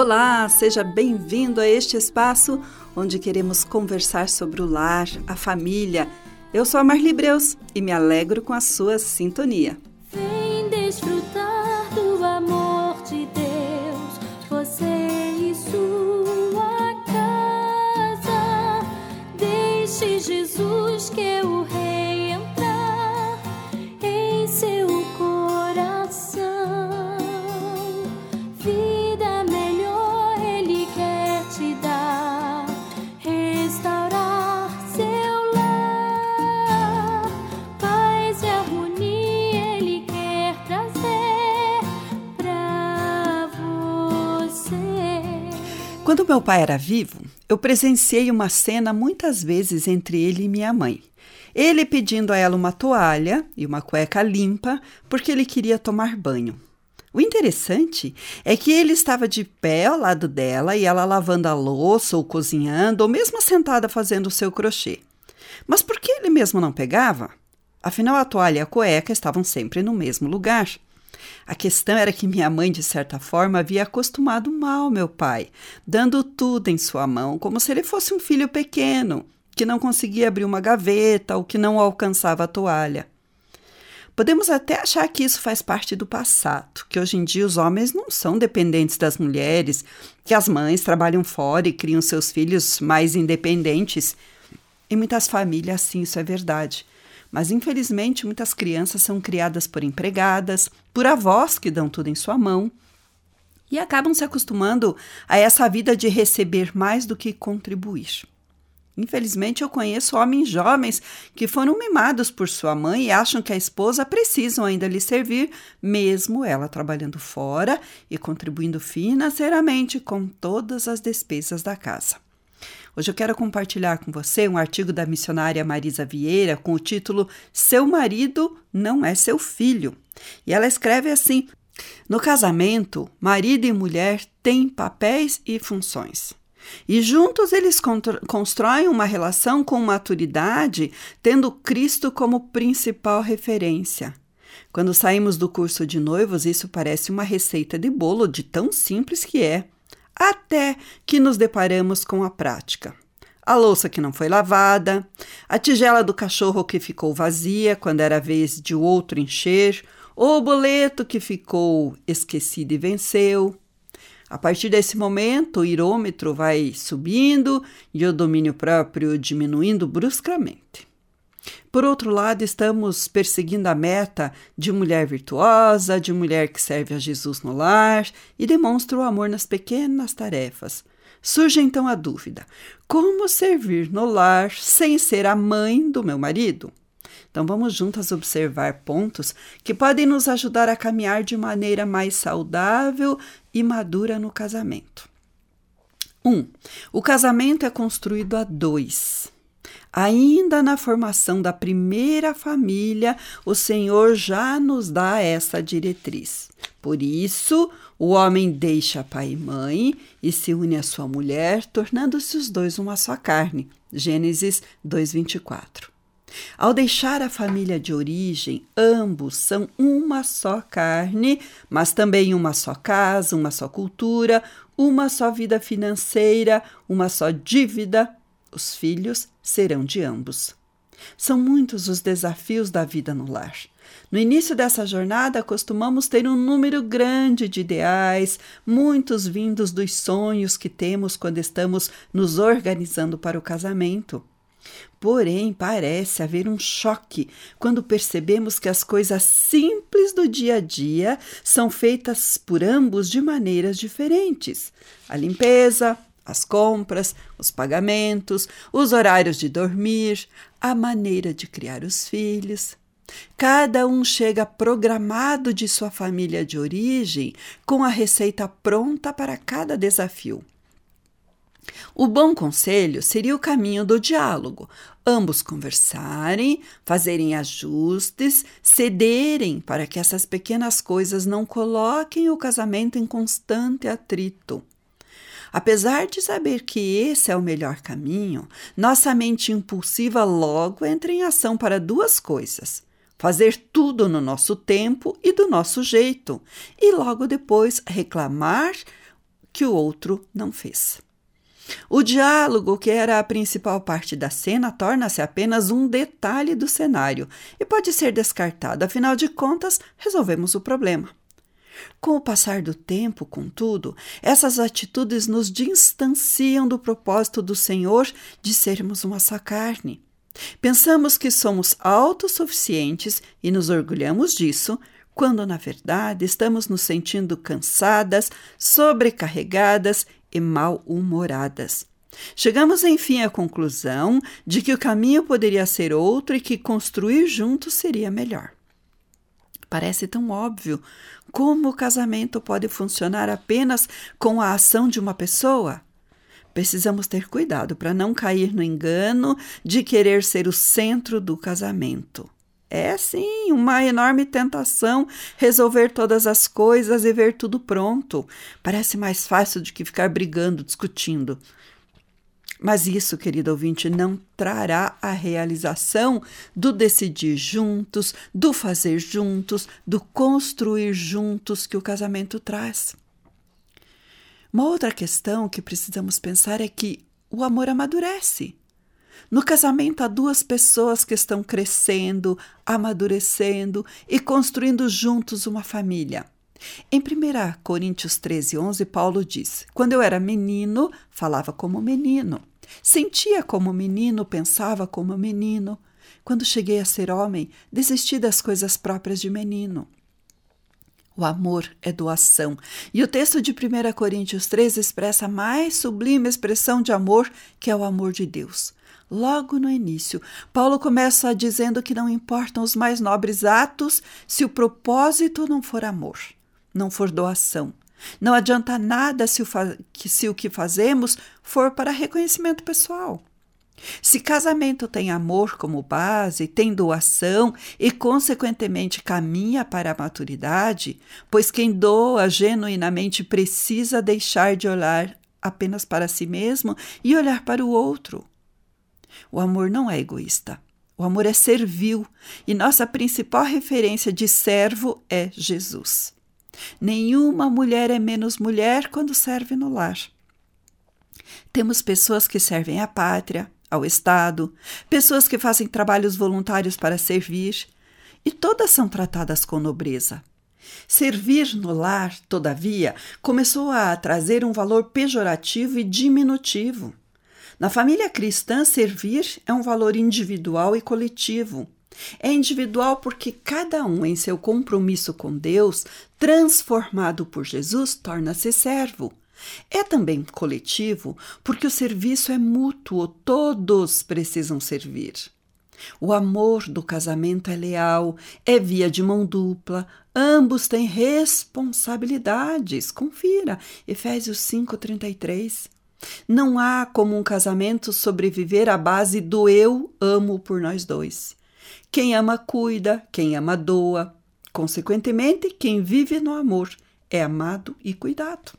Olá, seja bem-vindo a este espaço onde queremos conversar sobre o lar, a família. Eu sou a Marli Breus e me alegro com a sua sintonia. Vem desfrutar do amor de Deus, você e sua casa. Deixe Jesus que o rei Quando meu pai era vivo, eu presenciei uma cena muitas vezes entre ele e minha mãe. Ele pedindo a ela uma toalha e uma cueca limpa porque ele queria tomar banho. O interessante é que ele estava de pé ao lado dela e ela lavando a louça ou cozinhando ou mesmo sentada fazendo o seu crochê. Mas por que ele mesmo não pegava? Afinal, a toalha e a cueca estavam sempre no mesmo lugar. A questão era que minha mãe, de certa forma, havia acostumado mal meu pai, dando tudo em sua mão, como se ele fosse um filho pequeno, que não conseguia abrir uma gaveta ou que não alcançava a toalha. Podemos até achar que isso faz parte do passado, que hoje em dia os homens não são dependentes das mulheres, que as mães trabalham fora e criam seus filhos mais independentes. Em muitas famílias, sim, isso é verdade. Mas, infelizmente, muitas crianças são criadas por empregadas, por avós que dão tudo em sua mão e acabam se acostumando a essa vida de receber mais do que contribuir. Infelizmente, eu conheço homens jovens que foram mimados por sua mãe e acham que a esposa precisam ainda lhe servir, mesmo ela trabalhando fora e contribuindo financeiramente com todas as despesas da casa. Hoje eu quero compartilhar com você um artigo da missionária Marisa Vieira com o título Seu marido não é seu filho. E ela escreve assim: No casamento, marido e mulher têm papéis e funções. E juntos eles constroem uma relação com maturidade, tendo Cristo como principal referência. Quando saímos do curso de noivos, isso parece uma receita de bolo de tão simples que é, até que nos deparamos com a prática. A louça que não foi lavada, a tigela do cachorro que ficou vazia quando era vez de outro encher, o boleto que ficou esquecido e venceu. A partir desse momento, o irômetro vai subindo e o domínio próprio diminuindo bruscamente. Por outro lado, estamos perseguindo a meta de mulher virtuosa, de mulher que serve a Jesus no lar e demonstra o amor nas pequenas tarefas. Surge então a dúvida: como servir no lar sem ser a mãe do meu marido? Então vamos juntas observar pontos que podem nos ajudar a caminhar de maneira mais saudável e madura no casamento. 1. Um, o casamento é construído a dois. Ainda na formação da primeira família, o Senhor já nos dá essa diretriz. Por isso, o homem deixa pai e mãe e se une à sua mulher, tornando-se os dois uma só carne. Gênesis 2:24. Ao deixar a família de origem, ambos são uma só carne, mas também uma só casa, uma só cultura, uma só vida financeira, uma só dívida. Os filhos serão de ambos. São muitos os desafios da vida no lar. No início dessa jornada, costumamos ter um número grande de ideais, muitos vindos dos sonhos que temos quando estamos nos organizando para o casamento. Porém, parece haver um choque quando percebemos que as coisas simples do dia a dia são feitas por ambos de maneiras diferentes. A limpeza, as compras, os pagamentos, os horários de dormir, a maneira de criar os filhos. Cada um chega programado de sua família de origem com a receita pronta para cada desafio. O bom conselho seria o caminho do diálogo, ambos conversarem, fazerem ajustes, cederem para que essas pequenas coisas não coloquem o casamento em constante atrito. Apesar de saber que esse é o melhor caminho, nossa mente impulsiva logo entra em ação para duas coisas: fazer tudo no nosso tempo e do nosso jeito, e logo depois reclamar que o outro não fez. O diálogo, que era a principal parte da cena, torna-se apenas um detalhe do cenário e pode ser descartado, afinal de contas, resolvemos o problema. Com o passar do tempo, contudo, essas atitudes nos distanciam do propósito do Senhor de sermos uma só carne. Pensamos que somos autossuficientes e nos orgulhamos disso, quando na verdade estamos nos sentindo cansadas, sobrecarregadas e mal-humoradas. Chegamos enfim à conclusão de que o caminho poderia ser outro e que construir juntos seria melhor. Parece tão óbvio como o casamento pode funcionar apenas com a ação de uma pessoa. Precisamos ter cuidado para não cair no engano de querer ser o centro do casamento. É sim uma enorme tentação resolver todas as coisas e ver tudo pronto. Parece mais fácil do que ficar brigando, discutindo. Mas isso, querido ouvinte, não trará a realização do decidir juntos, do fazer juntos, do construir juntos que o casamento traz. Uma outra questão que precisamos pensar é que o amor amadurece. No casamento, há duas pessoas que estão crescendo, amadurecendo e construindo juntos uma família. Em 1 Coríntios 13, 11, Paulo diz: Quando eu era menino, falava como menino, sentia como menino, pensava como menino. Quando cheguei a ser homem, desisti das coisas próprias de menino. O amor é doação. E o texto de 1 Coríntios 13 expressa a mais sublime expressão de amor, que é o amor de Deus. Logo no início, Paulo começa dizendo que não importam os mais nobres atos se o propósito não for amor, não for doação. Não adianta nada se o, se o que fazemos for para reconhecimento pessoal. Se casamento tem amor como base, tem doação e, consequentemente, caminha para a maturidade, pois quem doa genuinamente precisa deixar de olhar apenas para si mesmo e olhar para o outro. O amor não é egoísta. O amor é servil e nossa principal referência de servo é Jesus. Nenhuma mulher é menos mulher quando serve no lar. Temos pessoas que servem à pátria, ao Estado, pessoas que fazem trabalhos voluntários para servir, e todas são tratadas com nobreza. Servir no lar, todavia, começou a trazer um valor pejorativo e diminutivo. Na família cristã, servir é um valor individual e coletivo. É individual porque cada um, em seu compromisso com Deus, transformado por Jesus, torna-se servo. É também coletivo porque o serviço é mútuo, todos precisam servir. O amor do casamento é leal, é via de mão dupla, ambos têm responsabilidades. Confira, Efésios 5,33. Não há como um casamento sobreviver à base do eu amo por nós dois. Quem ama cuida, quem ama doa. Consequentemente, quem vive no amor é amado e cuidado.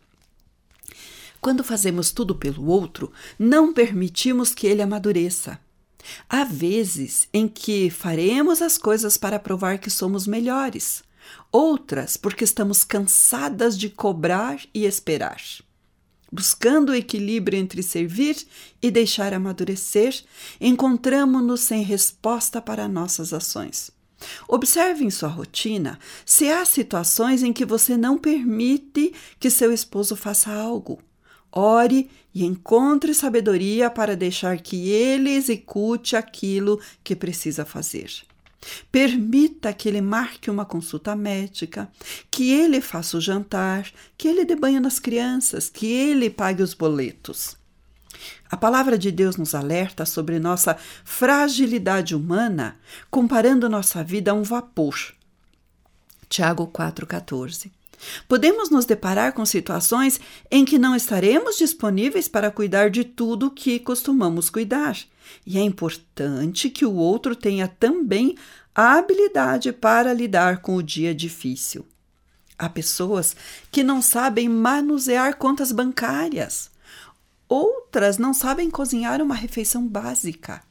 Quando fazemos tudo pelo outro, não permitimos que ele amadureça. Há vezes em que faremos as coisas para provar que somos melhores, outras porque estamos cansadas de cobrar e esperar. Buscando o equilíbrio entre servir e deixar amadurecer, encontramos-nos sem resposta para nossas ações. Observe em sua rotina se há situações em que você não permite que seu esposo faça algo. Ore e encontre sabedoria para deixar que ele execute aquilo que precisa fazer. Permita que ele marque uma consulta médica, que ele faça o jantar, que ele dê banho nas crianças, que ele pague os boletos. A palavra de Deus nos alerta sobre nossa fragilidade humana, comparando nossa vida a um vapor. Tiago 4,14. Podemos nos deparar com situações em que não estaremos disponíveis para cuidar de tudo que costumamos cuidar, e é importante que o outro tenha também a habilidade para lidar com o dia difícil. Há pessoas que não sabem manusear contas bancárias, outras não sabem cozinhar uma refeição básica.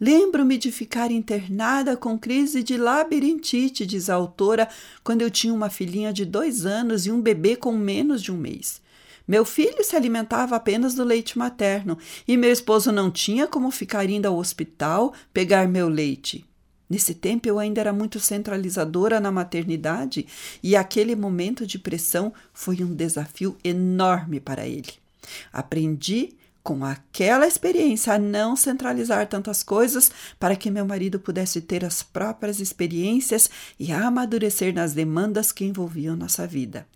Lembro-me de ficar internada com crise de labirintite, diz a autora, quando eu tinha uma filhinha de dois anos e um bebê com menos de um mês. Meu filho se alimentava apenas do leite materno e meu esposo não tinha como ficar indo ao hospital pegar meu leite. Nesse tempo eu ainda era muito centralizadora na maternidade e aquele momento de pressão foi um desafio enorme para ele. Aprendi com aquela experiência a não centralizar tantas coisas para que meu marido pudesse ter as próprias experiências e amadurecer nas demandas que envolviam nossa vida.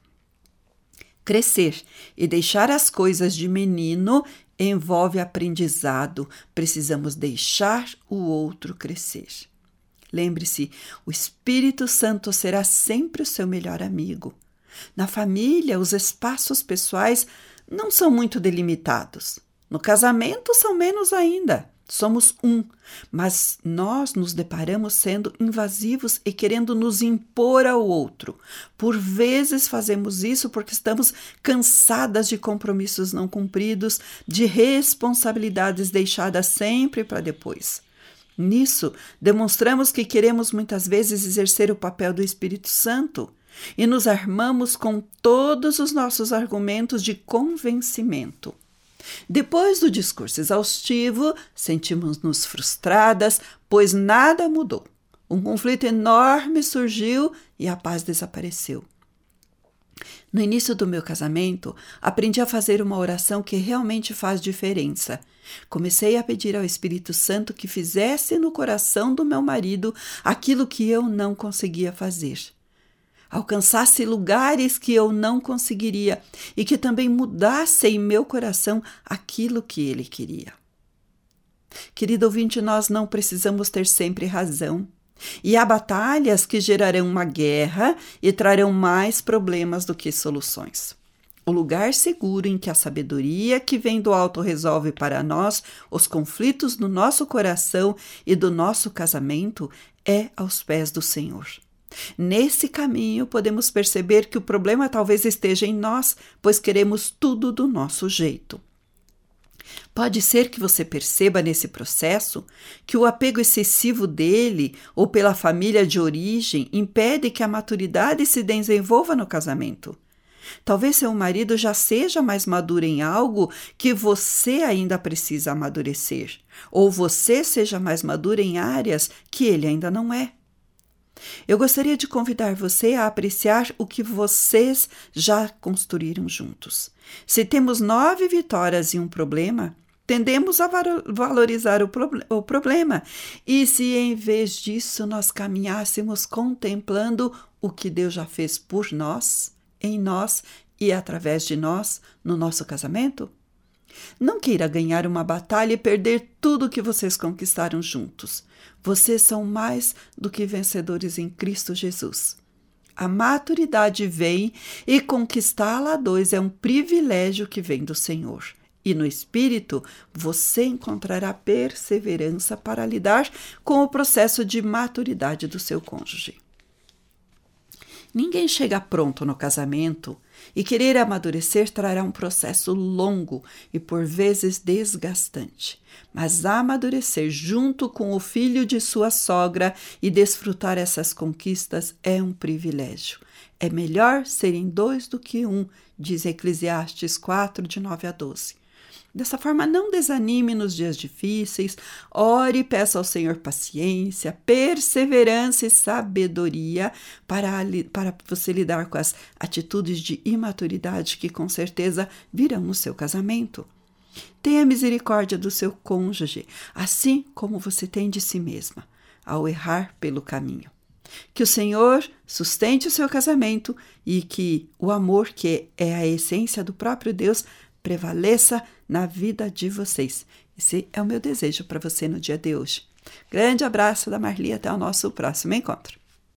Crescer e deixar as coisas de menino envolve aprendizado. Precisamos deixar o outro crescer. Lembre-se, o Espírito Santo será sempre o seu melhor amigo. Na família, os espaços pessoais não são muito delimitados. No casamento, são menos ainda. Somos um, mas nós nos deparamos sendo invasivos e querendo nos impor ao outro. Por vezes fazemos isso porque estamos cansadas de compromissos não cumpridos, de responsabilidades deixadas sempre para depois. Nisso, demonstramos que queremos muitas vezes exercer o papel do Espírito Santo e nos armamos com todos os nossos argumentos de convencimento. Depois do discurso exaustivo, sentimos-nos frustradas, pois nada mudou. Um conflito enorme surgiu e a paz desapareceu. No início do meu casamento, aprendi a fazer uma oração que realmente faz diferença. Comecei a pedir ao Espírito Santo que fizesse no coração do meu marido aquilo que eu não conseguia fazer. Alcançasse lugares que eu não conseguiria e que também mudasse em meu coração aquilo que ele queria. Querido ouvinte, nós não precisamos ter sempre razão. E há batalhas que gerarão uma guerra e trarão mais problemas do que soluções. O lugar seguro em que a sabedoria que vem do alto resolve para nós os conflitos do nosso coração e do nosso casamento é aos pés do Senhor. Nesse caminho, podemos perceber que o problema talvez esteja em nós, pois queremos tudo do nosso jeito. Pode ser que você perceba nesse processo que o apego excessivo dele ou pela família de origem impede que a maturidade se desenvolva no casamento. Talvez seu marido já seja mais maduro em algo que você ainda precisa amadurecer, ou você seja mais madura em áreas que ele ainda não é. Eu gostaria de convidar você a apreciar o que vocês já construíram juntos. Se temos nove vitórias e um problema, tendemos a valorizar o, o problema. E se em vez disso nós caminhássemos contemplando o que Deus já fez por nós, em nós e através de nós no nosso casamento? Não queira ganhar uma batalha e perder tudo que vocês conquistaram juntos. Vocês são mais do que vencedores em Cristo Jesus. A maturidade vem e conquistá-la a dois é um privilégio que vem do Senhor. E no espírito você encontrará perseverança para lidar com o processo de maturidade do seu cônjuge. Ninguém chega pronto no casamento e querer amadurecer trará um processo longo e por vezes desgastante. Mas amadurecer junto com o filho de sua sogra e desfrutar essas conquistas é um privilégio. É melhor serem dois do que um, diz Eclesiastes 4, de 9 a 12. Dessa forma, não desanime nos dias difíceis, ore e peça ao Senhor paciência, perseverança e sabedoria para, para você lidar com as atitudes de imaturidade que com certeza virão no seu casamento. Tenha misericórdia do seu cônjuge, assim como você tem de si mesma, ao errar pelo caminho. Que o Senhor sustente o seu casamento e que o amor, que é a essência do próprio Deus, prevaleça na vida de vocês. Esse é o meu desejo para você no dia de hoje. Grande abraço da Marli, até o nosso próximo encontro.